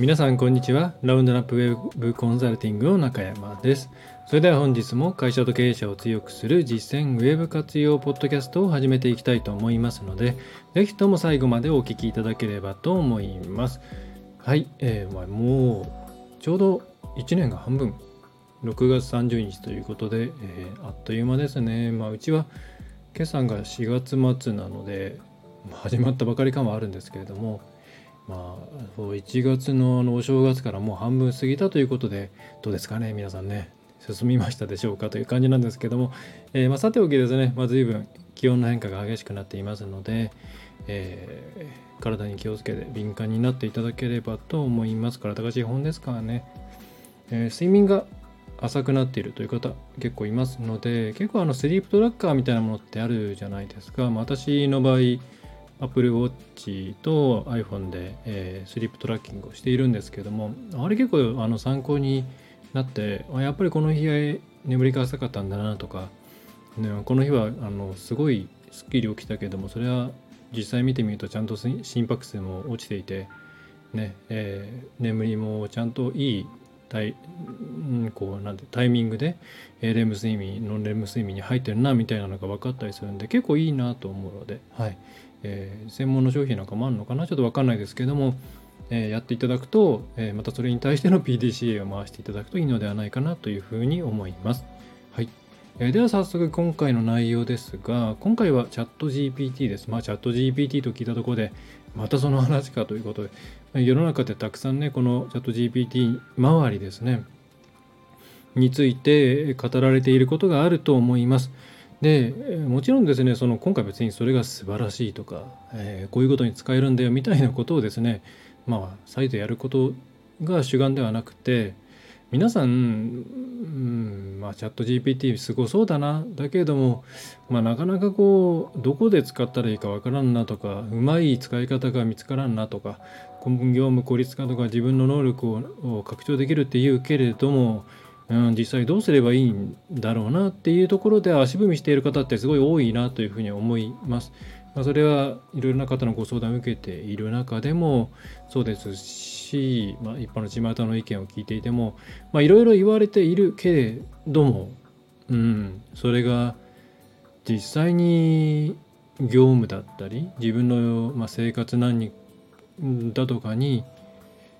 皆さんこんにちは。ラウンドナップウェブコンサルティングの中山です。それでは本日も会社と経営者を強くする実践ウェブ活用ポッドキャストを始めていきたいと思いますのでぜひとも最後までお聞きいただければと思います。はい、えー、まあ、もうちょうど1年が半分。6月30日ということで、えー、あっという間ですね。まあうちは今朝が4月末なので始まったばかり感はあるんですけれどもまあそう1月のあのお正月からもう半分過ぎたということでどうですかね皆さんね。進みましたでしょうかという感じなんですけども、えー、まあ、さておきですね、まあ、随分気温の変化が激しくなっていますので、えー、体に気をつけて敏感になっていただければと思います。体が資本ですからね、えー、睡眠が浅くなっているという方結構いますので結構あのスリープトラッカーみたいなものってあるじゃないですか、まあ、私の場合 Apple Watch と iPhone で、えー、スリープトラッキングをしているんですけどもあれ結構あの参考になってやっぱりこの日は眠りが浅かったんだなとか、ね、この日はあのすごいすっきり起きたけどもそれは実際見てみるとちゃんと心拍数も落ちていて、ねえー、眠りもちゃんといいタイ,、こうなんてタイミングで、レム睡眠ノンレム睡眠に入ってるなみたいなのが分かったりするんで結構いいなと思うので、はい。えー、専門の商品なんかもあるのかな？ちょっと分かんないですけども、えー、やっていただくと、えまたそれに対しての PDCA を回していただくといいのではないかなというふうに思います。はいえーでは早速今回の内容ですが今回はチャット GPT です。まあチャット GPT と聞いたところでまたその話かということで世の中ってたくさんねこのチャット GPT 周りですねについて語られていることがあると思います。でもちろんですねその今回別にそれが素晴らしいとか、えー、こういうことに使えるんだよみたいなことをですねまあ再度やることが主眼ではなくて皆さん、うんまあ、チャット GPT すごそうだなだけれども、まあ、なかなかこうどこで使ったらいいかわからんなとかうまい使い方が見つからんなとか業務効率化とか自分の能力を拡張できるっていうけれども、うん、実際どうすればいいんだろうなっていうところで足踏みしている方ってすごい多いなというふうに思います。まあ、それはいろいろな方のご相談を受けている中でもそうですし、まあ、一般の巷の意見を聞いていてもいろいろ言われているけれども、うん、それが実際に業務だったり自分の、ま、生活何だとかに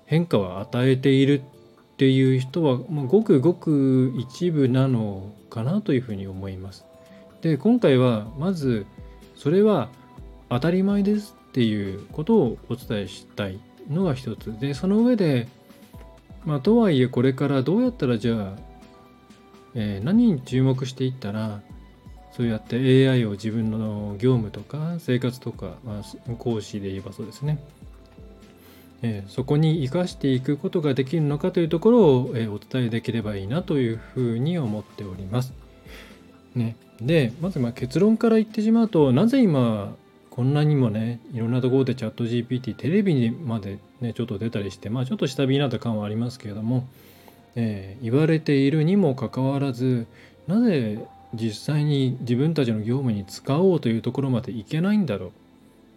変化を与えているっていう人は、まあ、ごくごく一部なのかなというふうに思います。で今回はまずそれは当たり前ですっていうことをお伝えしたいのが一つでその上でまあとはいえこれからどうやったらじゃあ、えー、何に注目していったらそうやって AI を自分の業務とか生活とか、まあ、講師で言えばそうですね、え、そこに生かしていくことができるのかというところを、え、お伝えできればいいなというふうに思っております。ね、でまずま結論から言ってしまうとなぜ今こんなにもねいろんなところでチャット GPT テレビにまでねちょっと出たりしてまあちょっと下火になった感はありますけれども、えー、言われているにもかかわらずなぜ実際に自分たちの業務に使おうというところまでいけないんだろうっ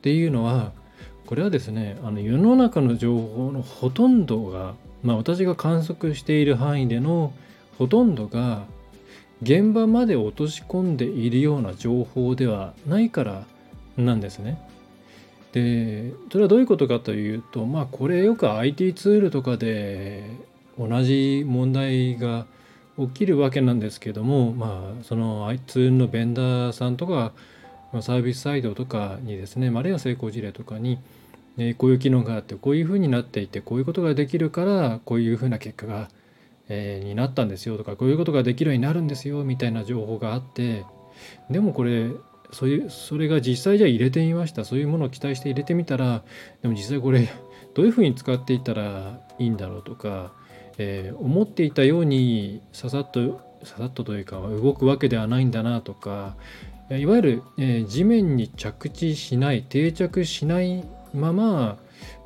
ていうのはこれはですねあの世の中の情報のほとんどが、まあ、私が観測している範囲でのほとんどが現場まで落とし込んでいるような情報ではないからなんですね。でそれはどういうことかというとまあこれよく IT ツールとかで同じ問題が起きるわけなんですけどもまあその IT ツールのベンダーさんとかサービスサイドとかにですねあるいは成功事例とかにこういう機能があってこういうふうになっていてこういうことができるからこういうふうな結果が、え、になったんですよとかこういうことができるようになるんですよみたいな情報があってでもこれそういうそれが実際じゃ入れてみましたそういうものを期待して入れてみたらでも実際これどういうふうに使っていたらいいんだろうとか、えー、思っていたようにささっとささっとというか動くわけではないんだなとかいわゆる、えー、地面に着地しない定着しないまま、ま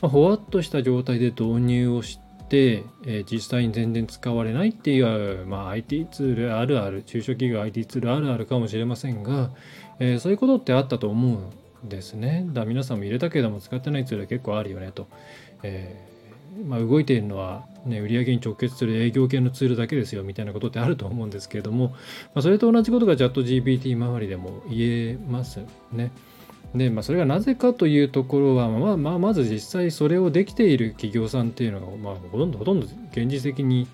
あ、ほわっとした状態で導入をして、えー、実際に全然使われないっていう、まあ、IT ツールあるある中小企業 IT ツールあるあるかもしれませんが、えー、そういうことってあったと思うんですね。だ皆さんも入れたけども使ってないツールは結構あるよねと。えまあ、動いているのは、ね、売上に直結する営業系のツールだけですよみたいなことってあると思うんですけれども、まあ、それと同じことがチャット GPT 周りでも言えますね。で、まあ、それがなぜかというところは、まあまあ、まず実際それをできている企業さんっていうのが、まあ、ほとんどほとんど現実的に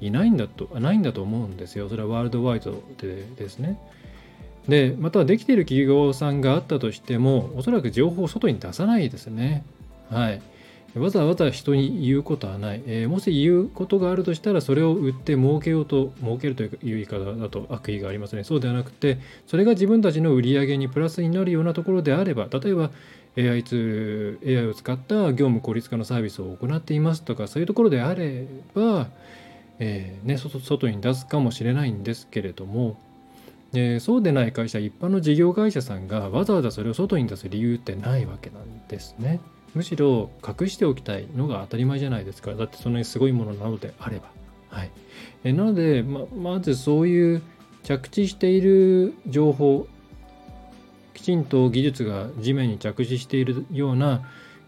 いないんだとないんだと思うんですよ。それはワールドワイドでですね。でまたできている企業さんがあったとしてもおそらく情報を外に出さないですね。はい。わざわざ人に言うことはない、えー、もし言うことがあるとしたらそれを売って儲けようと儲けるという言い方だと悪意がありますねそうではなくてそれが自分たちの売り上げにプラスになるようなところであれば例えば AI ツ AI を使った業務効率化のサービスを行っていますとかそういうところであれば、えー、ね、外に出すかもしれないんですけれどもでそうでない会社一般の事業会社さんがわざわざそれを外に出す理由ってないわけなんですね。むしろ隠しておきたいのが当たり前じゃないですかだってそんなにすごいものなのであれば。はい、えなのでままずそういう着地している情報きちんと技術が地面に着地しているような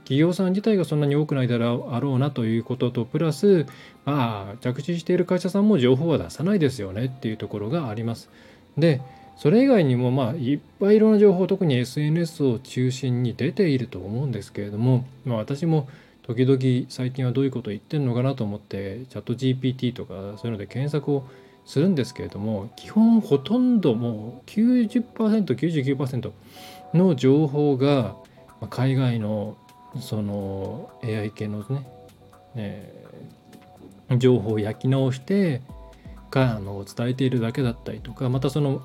企業さん自体がそんなに多くないだろうなということとプラスまあ着地している会社さんも情報は出さないですよねっていうところがあります。でそれ以外にもまあいっぱいいろんな情報特に SNS を中心に出ていると思うんですけれども、まあ、私も時々最近はどういうことを言ってるのかなと思ってチャット GPT とかそういうので検索をするんですけれども基本ほとんどもう 90%99% の情報が海外のその AI 系のね、えー、情報を焼き直してかあの伝えているだけだったりとかまたその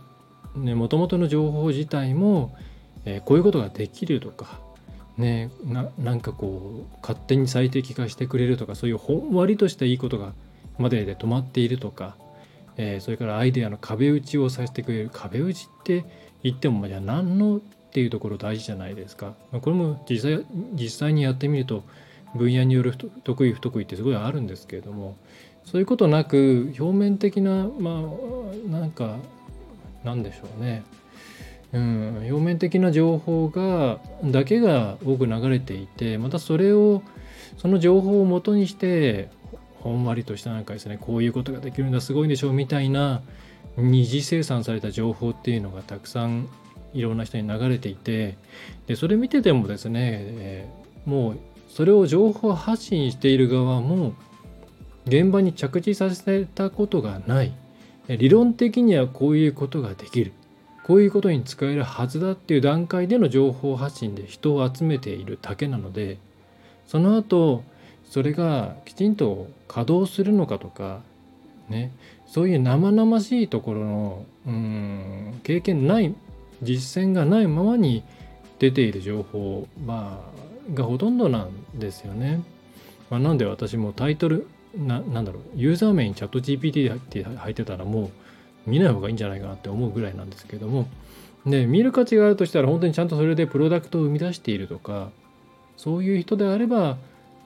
もともとの情報自体も、えー、こういうことができるとか、ね、ななんかこう勝手に最適化してくれるとかそういうほんわりとしたいいことがまでで止まっているとか、えー、それからアイデアの壁打ちをさせてくれる壁打ちって言ってもじゃあ何のっていうところ大事じゃないですか。これも実際実際にやってみると分野による得意不得意ってすごいあるんですけれどもそういうことなく表面的なまあなんか何でしょうね、うん、表面的な情報がだけが多く流れていてまたそれをその情報をもとにしてほんわりとしたなんかですねこういうことができるんだすごいんでしょうみたいな二次生産された情報っていうのがたくさんいろんな人に流れていてでそれ見ててもですね、えー、もうそれを情報発信している側も現場に着地させたことがない。理論的にはこういうことができるこういうことに使えるはずだっていう段階での情報発信で人を集めているだけなのでその後それがきちんと稼働するのかとかねそういう生々しいところのうん経験ない実践がないままに出ている情報、まあ、がほとんどなんですよね。まあ、なんで私もタイトルななんだろうユーザー名にチャット GPT って入ってたらもう見ない方がいいんじゃないかなって思うぐらいなんですけどもで見る価値があるとしたら本当にちゃんとそれでプロダクトを生み出しているとかそういう人であれば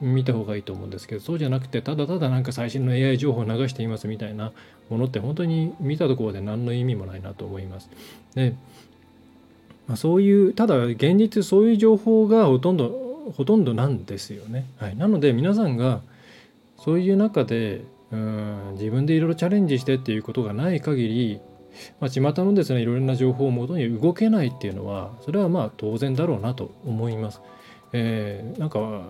見た方がいいと思うんですけどそうじゃなくてただただなんか最新の AI 情報を流していますみたいなものって本当に見たところで何の意味もないなと思います。で、まあ、そういうただ現実そういう情報がほとんどほとんどなんですよね。はい、なので皆さんがそういう中でうん自分でいろいろチャレンジしてっていうことがない限り、まあ、巷のですねいろいろな情報をもとに動けないっていうのはそれはまあ当然だろうなと思います。えー、なんか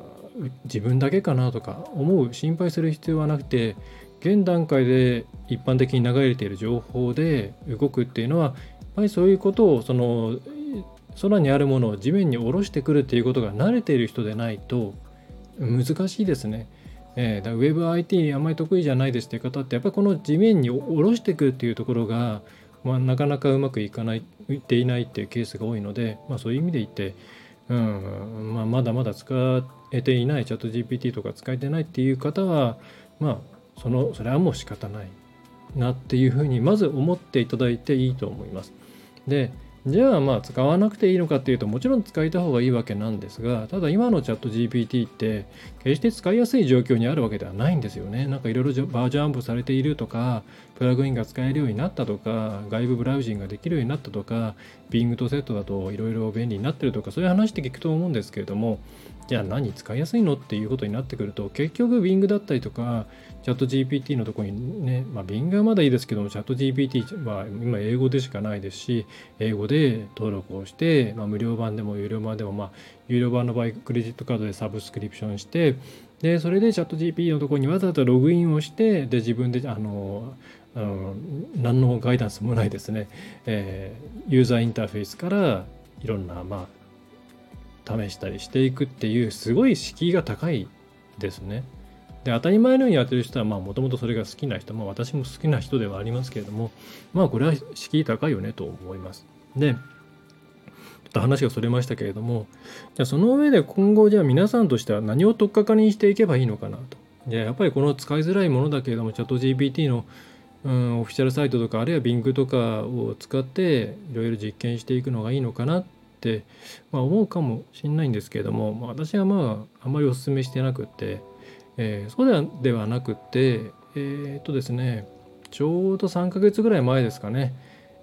自分だけかなとか思う心配する必要はなくて現段階で一般的に流れている情報で動くっていうのはやっぱりそういうことをその空にあるものを地面に下ろしてくるっていうことが慣れている人でないと難しいですね。えー、だウェブ IT あんまり得意じゃないですっていう方ってやっぱりこの地面に下ろしていくっていうところが、まあ、なかなかうまくいかないいっていないっていうケースが多いので、まあ、そういう意味で言って、うんまあ、まだまだ使えていないチャット GPT とか使えてないっていう方はまあそのそれはもう仕方ないなっていうふうにまず思っていただいていいと思います。でじゃあまあ使わなくていいのかっていうともちろん使いた方がいいわけなんですがただ今のチャット GPT って決して使いやすい状況にあるわけではないんですよね。なんかいろいろバージョンアップされているとかプラグインが使えるようになったとか外部ブラウジングができるようになったとか Bing とセットだといろいろ便利になってるとかそういう話って聞くと思うんですけれどもじゃあ何使いやすいのっていうことになってくると結局 Bing だったりとかチャット GPT のとこにね、まあ、Bing はまだいいですけどもチャット GPT は今英語でしかないですし英語で登録をして、まあ、無料版でも有料版でもまあ有料版の場合クレジットカードでサブスクリプションしてでそれでチャット GPT のところにわざわざログインをしてで自分であのあの何のガイダンスもないですね、えー、ユーザーインターフェースからいろんなまあ試したりしていくっていうすごい敷居が高いですね。で当たり前のようにやってる人はもともとそれが好きな人、まあ、私も好きな人ではありますけれどもまあこれは敷居高いよねと思います。でちょっと話がそれましたけれどもじゃあその上で今後じゃあ皆さんとしては何を取っかかりにしていけばいいのかなと。じゃあやっぱりこの使いづらいものだけれどもチャット GPT のうん、オフィシャルサイトとかあるいは Bing とかを使っていろいろ実験していくのがいいのかなっ、まあ、思うかもしんないんですけれども、まあ、私はまああんまりおすすめしてなくて、えー、そうではなくてえー、っとですねちょうど3ヶ月ぐらい前ですかね、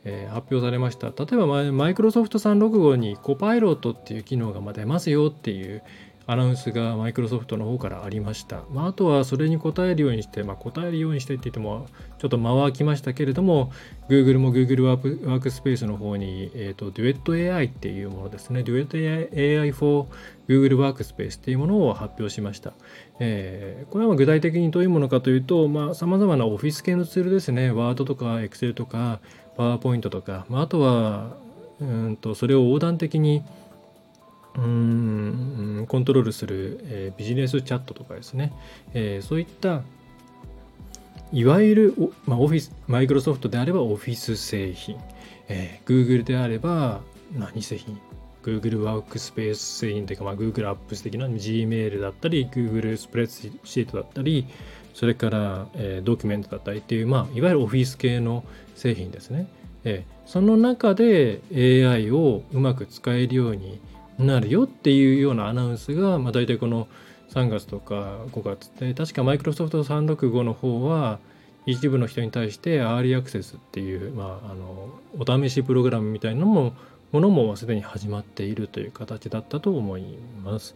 えー、発表されました。例えばマイクロソフト365にコパイロットっていう機能が出ますよっていうアナウンスがマイクロソフトの方からありました。まあ、あとはそれに答えるようにして、まあ、答えるようにしてって言ってもちょっと間は空きましたけれども Google も Google ワークスペースの方に、えーと、デュエット AI っていうものですね。デュエット AI for Google ワークスペースっていうものを発表しました。えー、これは具体的にどういうものかというと、さまざ、まなオフィス系のツールですね。Word とか Excel とか PowerPoint とか、まあ、あとはうんとそれを横断的にうんコントロールする、えー、ビジネスチャットとかですね、えー、そういったいわゆる、まあ、オフィスマイクロソフトであればオフィス製品、えー、Google であれば何製品？Google ワークスペース製品というか、まあ、Google アップス的な Gmail だったり Google スプレッドシートだったりそれから、えー、ドキュメントだったりっていう、まあ、いわゆるオフィス系の製品ですね、えー、その中で AI をうまく使えるようになるよっていうようなアナウンスが、まあ、大体この3月とか5月で確かマイクロソフト365の方は一部の人に対してアーリーアクセスっていう、まあ、あのお試しプログラムみたいなのもものもすでに始まっているという形だったと思います。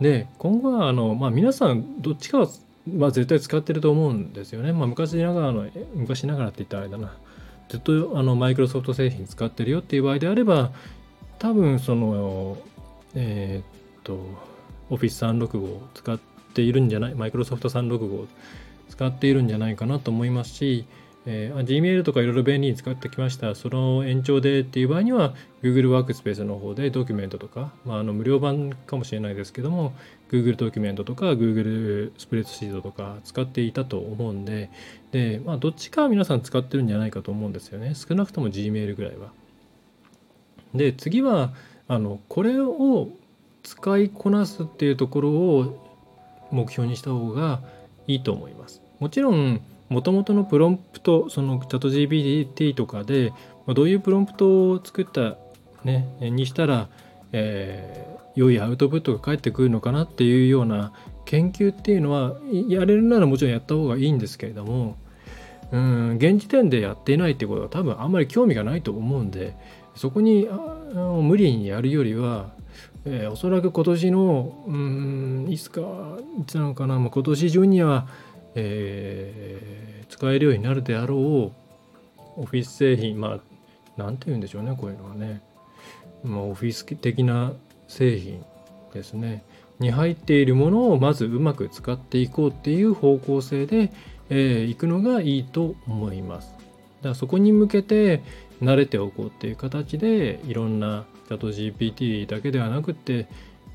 で今後はあの、まあ、皆さんどっちかは、まあ、絶対使ってると思うんですよね。まあ、昔ながらの昔ながらって言ったらあれだなずっとあのマイクロソフト製品使ってるよっていう場合であれば多分そのえー、っと Office365 を使っているんじゃないマイクロソフト365を使っているんじゃないかなと思いますし、えー、Gmail とかいろいろ便利に使ってきましたその延長でっていう場合には Google ワークスペースの方でドキュメントとか、まあ、あの無料版かもしれないですけども Google ドキュメントとか Google スプレッドシートとか使っていたと思うんでで、まあ、どっちかは皆さん使ってるんじゃないかと思うんですよね少なくとも Gmail ぐらいは。で次はあのこれを使いこなすっていうところを目標にした方がいいと思います。もちろんもともとのプロンプトそのチャット GPT とかでどういうプロンプトを作ったねにしたら、えー、良いアウトプットが返ってくるのかなっていうような研究っていうのはやれるならもちろんやった方がいいんですけれどもうん現時点でやっていないってことは多分あんまり興味がないと思うんでそこに無理にやるよりは、えー、おそらく今年のうんいつかいつなのかな、まあ、今年中には、えー、使えるようになるであろうオフィス製品まあ何て言うんでしょうねこういうのはね、まあ、オフィス的な製品ですねに入っているものをまずうまく使っていこうっていう方向性で、えー、いくのがいいと思います。だからそこに向けて、慣れておこうっていう形でいろんなチャット GPT だけではなくて、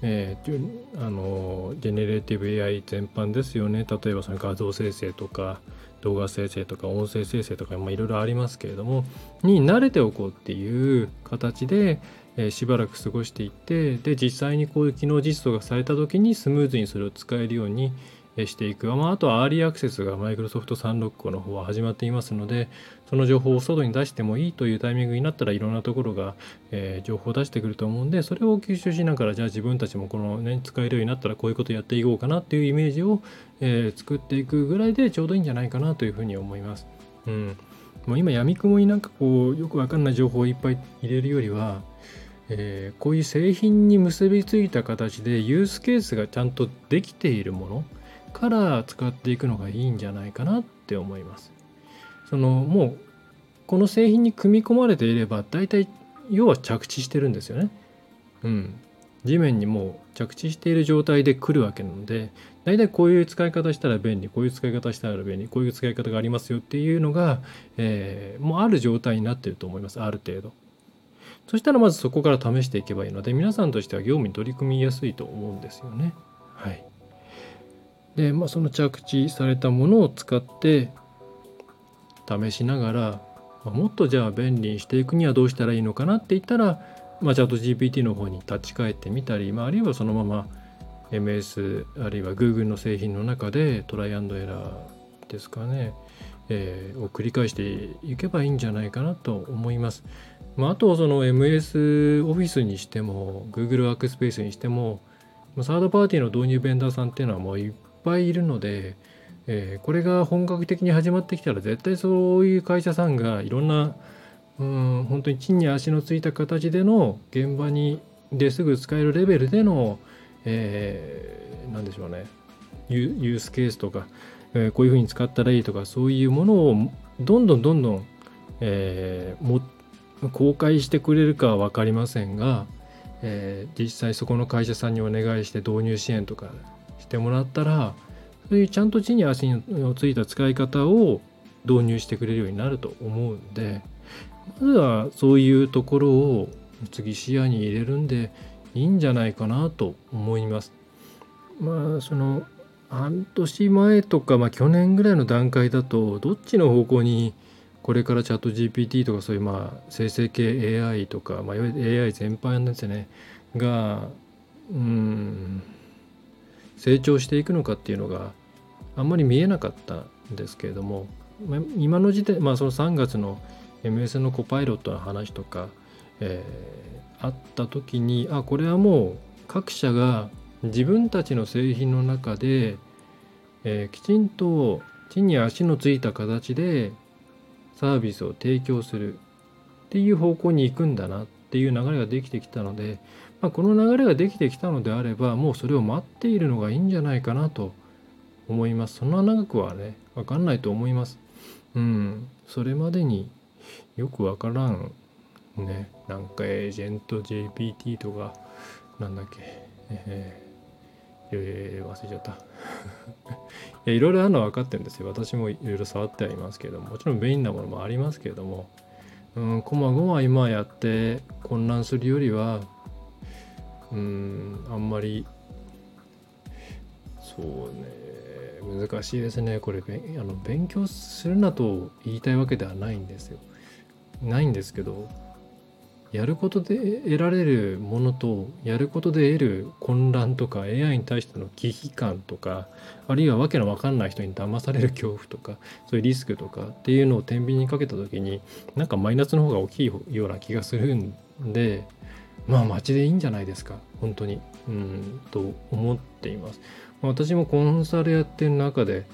えー、あのジェネレーティブ AI 全般ですよね。例えばその画像生成とか動画生成とか音声生成とかいろいろありますけれどもに慣れておこうっていう形で、えー、しばらく過ごしていってで実際にこういう機能実装がされた時にスムーズにそれを使えるようにしていく。まあ、あとは early access がマイクロソフト365の方は始まっていますので、その情報を外に出してもいいというタイミングになったらいろんなところが、えー、情報を出してくると思うんで、それを吸収しながら、じゃあ自分たちもこのね、使えるようになったらこういうことやっていこうかなっていうイメージを、えー、作っていくぐらいでちょうどいいんじゃないかなというふうに思います。うん。もう今、闇雲になんかこう、よくわかんない情報をいっぱい入れるよりは、えー、こういう製品に結びついた形でユースケースがちゃんとできているものから使っていくのがいいんじゃないかなって思います。そのもうこの製品に組み込まれていれば大体要は着地してるんですよね。うん。地面にもう着地している状態で来るわけなので大体こういう使い方したら便利こういう使い方したら便利こういう使い方がありますよっていうのが、えー、もうある状態になってると思いますある程度。そしたらまずそこから試していけばいいので皆さんとしては業務に取り組みやすいと思うんですよね。はい。で、まあ、その着地されたものを使って試しながら、まあ、もっとじゃあ便利にしていくにはどうしたらいいのかなって言ったら、まあ、チャット GPT の方に立ち返ってみたり、まあ、あるいはそのまま MS あるいは Google の製品の中でトライアンドエラーですかね、えー、を繰り返していけばいいんじゃないかなと思います。まあ、あとその MS オフィスにしても Google ワークスペースにしてもサードパーティーの導入ベンダーさんっていうのはもういっぱいいるので、えー、これが本格的に始まってきたら絶対そういう会社さんがいろんなうん本当に地に足のついた形での現場にですぐ使えるレベルでの、えー、何でしょうねユースケースとか、えー、こういうふうに使ったらいいとかそういうものをどんどんどんどん、えー、も公開してくれるかは分かりませんが、えー、実際そこの会社さんにお願いして導入支援とかしてもらったらそういうちゃんと地に足のついた使い方を導入してくれるようになると思うんでまずはそういうところを次視野に入れるんでいいんじゃないかなと思います。まあその半年前とか、まあ、去年ぐらいの段階だとどっちの方向にこれからチャット GPT とかそういうまあ生成系 AI とか、まあ、AI 全般なんですよねがうん成長していくのかっていうのがあんまり見えなかったんですけれども今の時点まあその3月の MS のコパイロットの話とか、えー、あった時にあこれはもう各社が自分たちの製品の中で、えー、きちんと地に足のついた形でサービスを提供するっていう方向に行くんだなっていう流れができてきたので、まあ、この流れができてきたのであればもうそれを待っているのがいいんじゃないかなと思います。そんな長くはね分かんないと思います。うん、それまでによくわからんね。なんかエージェント GPT とかなんだっけ。えー、えー、忘れちゃった。いやいろいろあるのは分かってるんですよ。私もいろいろ触ってはいますけども。もちろん便利なものもありますけれども。うんこまごま今やって混乱するよりはうんあんまりそうね難しいですねこれあの勉強するなと言いたいわけではないんですよ。ないんですけどやることで得られるものとやることで得る混乱とか AI に対しての危機感とかあるいは訳の分かんない人に騙される恐怖とかそういうリスクとかっていうのを天秤にかけた時になんかマイナスの方が大きいような気がするんでまあ街でいいんじゃないですか。本当に。うんと思っています。私もコンサルやってる中で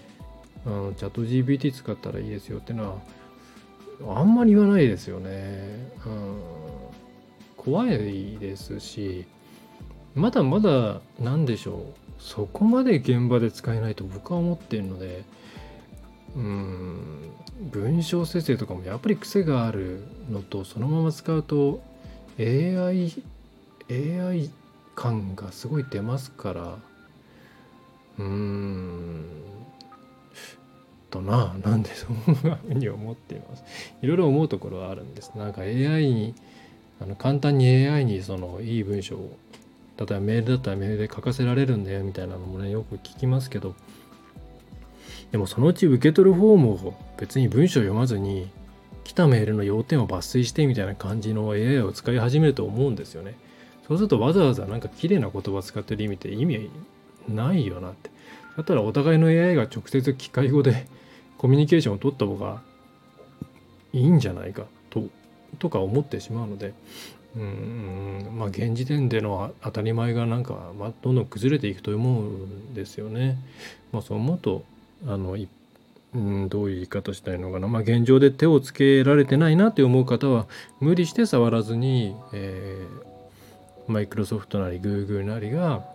あのチャット GPT 使ったらいいですよってのはあんまり言わないですよね。うん、怖いですしまだまだ何でしょう。そこまで現場で使えないと僕は思ってるのでうん文章生成とかもやっぱり癖があるのとそのまま使うと AI AI 感がすごい出ますからうーんとななんでそんなふうに思っています。いろいろ思うところはあるんです。なんか AI にあの簡単に AI にそのいい文章を例えばメールだったらメールで書かせられるんだよみたいなのもねよく聞きますけどでもそのうち受け取る方も別に文章を読まずに来たメールの要点を抜粋してみたいな感じの AI を使い始めると思うんですよね。そうするとわざわざなんか綺麗な言葉使ってる意味って意味ないよなって。だったらお互いの AI が直接機械語で コミュニケーションを取った方がいいんじゃないか。ととか思ってしまうので。うんまあ現時点での当たり前がなんか、まあ、どんどん崩れていくと思うんですよね。まあ、そう思うとあのうん、どういう言い方したいのかな、まあ、現状で手をつけられてないなって思う方は無理して触らずに、えーマイクロソフトなり Google なりが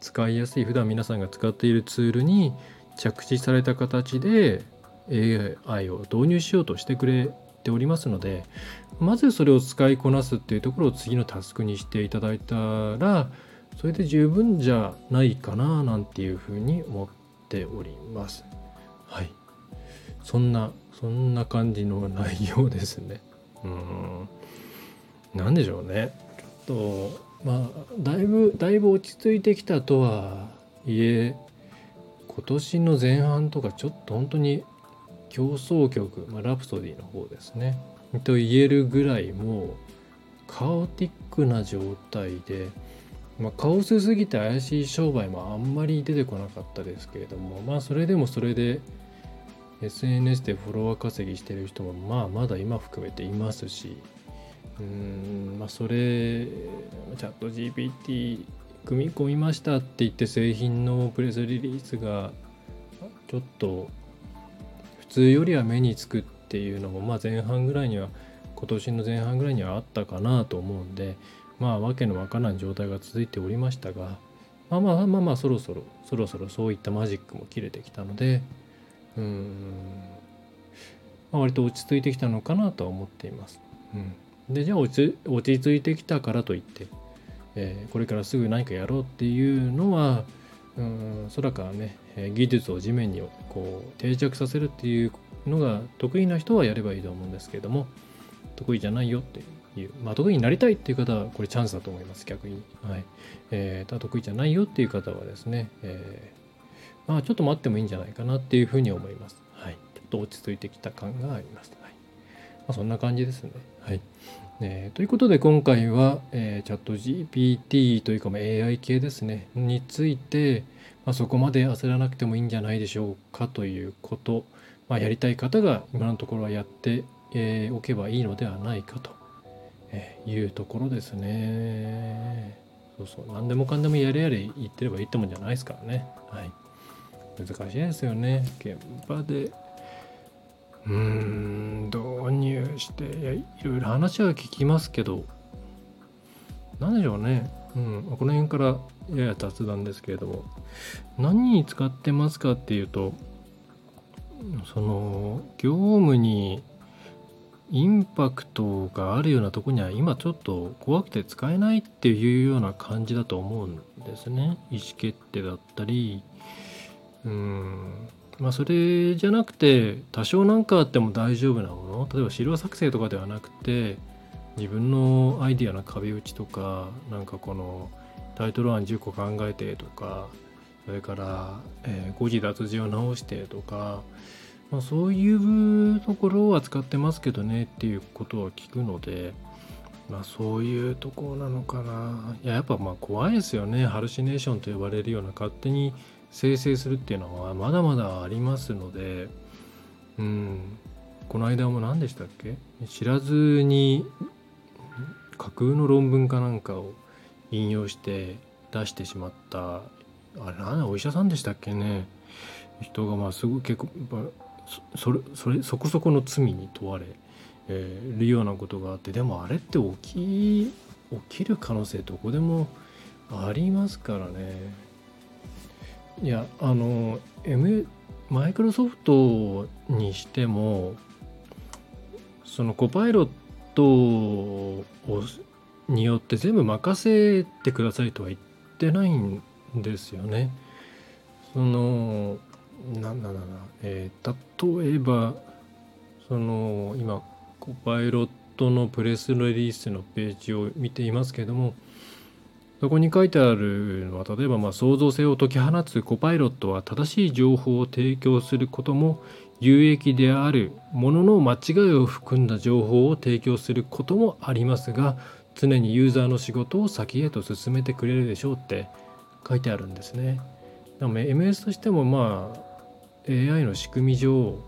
使いやすい普段皆さんが使っているツールに着地された形で AI を導入しようとしてくれておりますのでまずそれを使いこなすっていうところを次のタスクにしていただいたらそれで十分じゃないかななんていうふうに思っております。はい。そんな、そんな感じの内容ですね。うん。なんでしょうね。ちょっと、まあ、だいぶ、だいぶ落ち着いてきたとはいえ、今年の前半とかちょっと本当に競争曲、まあ、ラプソディの方ですね。と言えるぐらいもうカオティックな状態で、まあ、カオスすぎて怪しい商売もあんまり出てこなかったですけれどもまあそれでもそれで SNS でフォロワー稼ぎしてる人もまあまだ今含めていますしうんまあそれチャット GPT 組み込みましたって言って製品のプレスリリースがちょっと普通よりは目につくっていうのもまあ前半ぐらいには今年の前半ぐらいにはあったかなと思うんでまあわけのわからない状態が続いておりましたがまあまあまあまあそろそろそろそろそういったマジックも切れてきたのでうん、まあ、割と落ち着いてきたのかなとは思っています。うん、でじゃあ落ち落ち着いてきたからといって、えー、これからすぐ何かやろうっていうのはうん空からね技術を地面にこう定着させるっていうのが得意な人はやればいいと思うんですけれども得意じゃないよっていうまあ、得意になりたいっていう方はこれチャンスだと思います逆に、はい。えー、ただ得意じゃないよっていう方はですね、えー、まあ、ちょっと待ってもいいんじゃないかなっていうふうに思います、はい、ちょっと落ち着いてきた感があります、はい。まあ、そんな感じですね。はい。えー、ということで今回は、えー、チャット GPT というか、まあ、AI 系ですね。について、まあ、そこまで焦らなくてもいいんじゃないでしょうかということ、まあ、やりたい方が今のところはやって、えー、おけばいいのではないかと。えいうところですね。そうそう。何でもかんでもやれやれ言ってればいいってもんじゃないですからね。はい。難しいですよね。現場で。うーん、導入して、いや、いろいろ話は聞きますけど、何でしょうね。うん、この辺からやや雑談ですけれども、何に使ってますかっていうと、その、業務にインパクトがあるようなとこには今ちょっと怖くて使えないっていうような感じだと思うんですね意思決定だったりうんまあそれじゃなくて多少何かあっても大丈夫なもの例えば資料作成とかではなくて自分のアイディアの壁打ちとかなんかこのタイトル案10個考えてとかそれから、えー、誤字脱字を直してとかまあ、そういうところは使ってますけどねっていうことは聞くので、まあ、そういうところなのかな。いや、やっぱまあ怖いですよね。ハルシネーションと呼ばれるような勝手に生成するっていうのはまだまだありますので、うん、この間も何でしたっけ？知らずに架空の論文かなんかを引用して出してしまったあれ何お医者さんでしたっけね？人がまあすごい結構それそれそこそこの罪に問われ、えー、るようなことがあってでもあれって起き起きる可能性どこでもありますからね。いやあの M マイクロソフトにしてもそのコパイロットをによって全部任せてくださいとは言ってないんですよね。そのなんだろうな、えー、例えばその今コパイロットのプレスリリースのページを見ていますけれどもそこに書いてあるのは例えばま創造性を解き放つコパイロットは正しい情報を提供することも有益であるものの間違いを含んだ情報を提供することもありますが常にユーザーの仕事を先へと進めてくれるでしょうって書いてあるんですね。MS としてもまあ AI の仕組み上、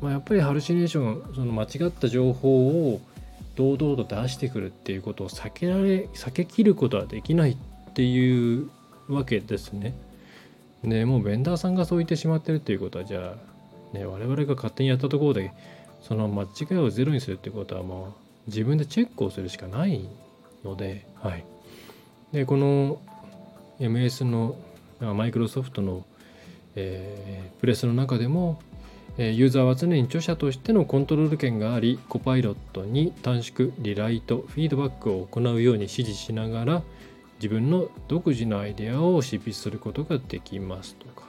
まあ、やっぱりハルシネーションその間違った情報を堂々と出してくるっていうことを避けられ避けきることはできないっていうわけですね。でもうベンダーさんがそう言ってしまってるっていうことはじゃあ、ね、我々が勝手にやったところでその間違いをゼロにするってことはもう自分でチェックをするしかないので、はい。で、この MS のマイクロソフトの、えー、プレスの中でも、ユーザーは常に著者としてのコントロール権があり、コパイロットに短縮、リライト、フィードバックを行うように指示しながら、自分の独自のアイデアを執筆することができますとか、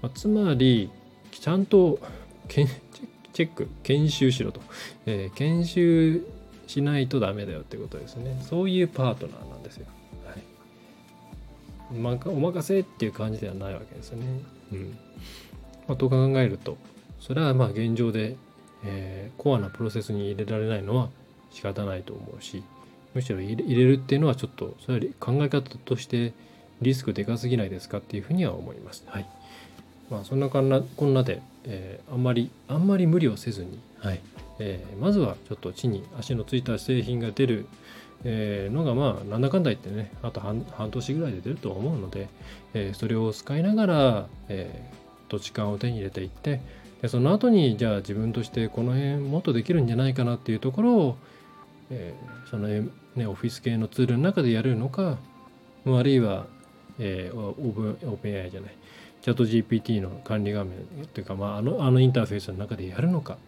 まあ、つまりちゃんと チェック研修しろと、えー、研修しないとダメだよってことですね。そういうパートナーなんですよ、はい。まお任せっていう感じではないわけですね。うん。まあ、と考えるとそれはまあ現状で、えー、コアなプロセスに入れられないのは仕方ないと思うしむしろ入れるっていうのはちょっとそれは考え方としてリスクでかすぎないですかっていうふうには思います。はい。まあそんなこんなこんなで、えー、あんまりあんまり無理をせずに、はいえー、まずはちょっと地に足のついた製品が出る、えー、のがまあなんだかんだ言ってねあと半半年ぐらいで出ると思うので、えー、それを使いながら、えー、土地勘を手に入れていってでその後にじゃあ自分としてこの辺もっとできるんじゃないかなっていうところを、えー、そのね、オフィス系のツールの中でやるのか、あるいは、えー、オープン、オープン AI じゃない、チャット GPT の管理画面というか、まあ、あのあのインターフェースの中でやるのか、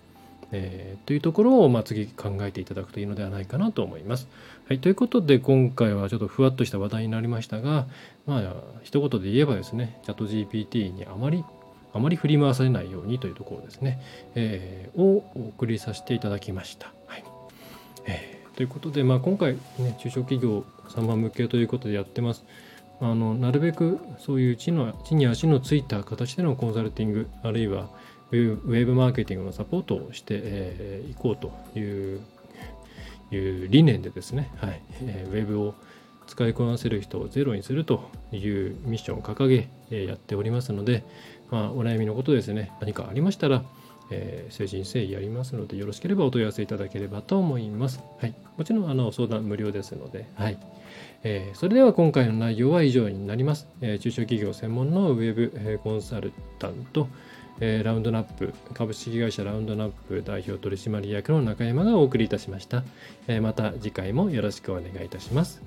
えー、というところを、まあ、次考えていただくといいのではないかなと思います。はい、ということで今回はちょっとふわっとした話題になりましたが、まあ一言で言えばですね、チャット GPT にあまりあまり振り回されないようにというところですね、えー、をお送りさせていただきました。はいえーということで、まあ、今回、ね、中小企業様向けということでやってます。あのなるべくそういう地の地に足のついた形でのコンサルティング、あるいはウェブマーケティングのサポートをしてい、えー、こうといういう理念でですね、はいえー、ウェブを使いこなせる人をゼロにするというミッションを掲げ、えー、やっておりますので、まあ、お悩みのことですね、何かありましたら、えー、誠心誠意やりますので、よろしければお問い合わせいただければと思います。はい。もちろん、あの、相談無料ですので、はい。えー、それでは今回の内容は以上になります。えー、中小企業専門のウェブ、えコンサルタント、えラウンドナップ、株式会社ラウンドナップ代表取締役の中山がお送りいたしました。えまた次回もよろしくお願いいたします。